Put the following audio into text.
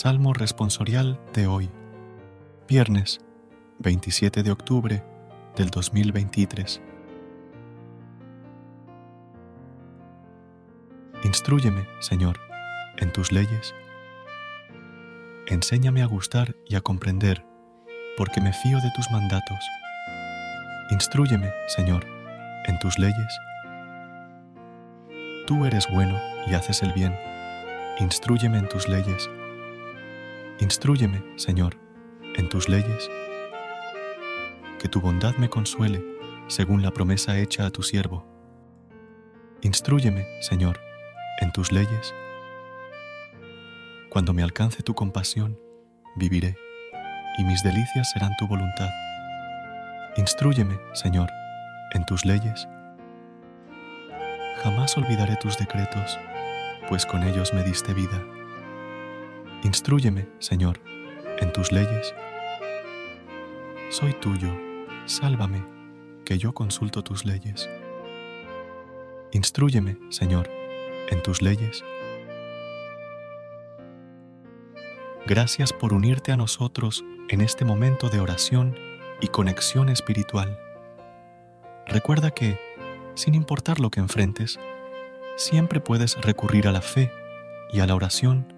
Salmo responsorial de hoy, viernes 27 de octubre del 2023. Instrúyeme, Señor, en tus leyes. Enséñame a gustar y a comprender, porque me fío de tus mandatos. Instrúyeme, Señor, en tus leyes. Tú eres bueno y haces el bien. Instrúyeme en tus leyes. Instrúyeme, Señor, en tus leyes. Que tu bondad me consuele, según la promesa hecha a tu siervo. Instrúyeme, Señor, en tus leyes. Cuando me alcance tu compasión, viviré, y mis delicias serán tu voluntad. Instrúyeme, Señor, en tus leyes. Jamás olvidaré tus decretos, pues con ellos me diste vida. Instrúyeme, Señor, en tus leyes. Soy tuyo, sálvame, que yo consulto tus leyes. Instrúyeme, Señor, en tus leyes. Gracias por unirte a nosotros en este momento de oración y conexión espiritual. Recuerda que, sin importar lo que enfrentes, siempre puedes recurrir a la fe y a la oración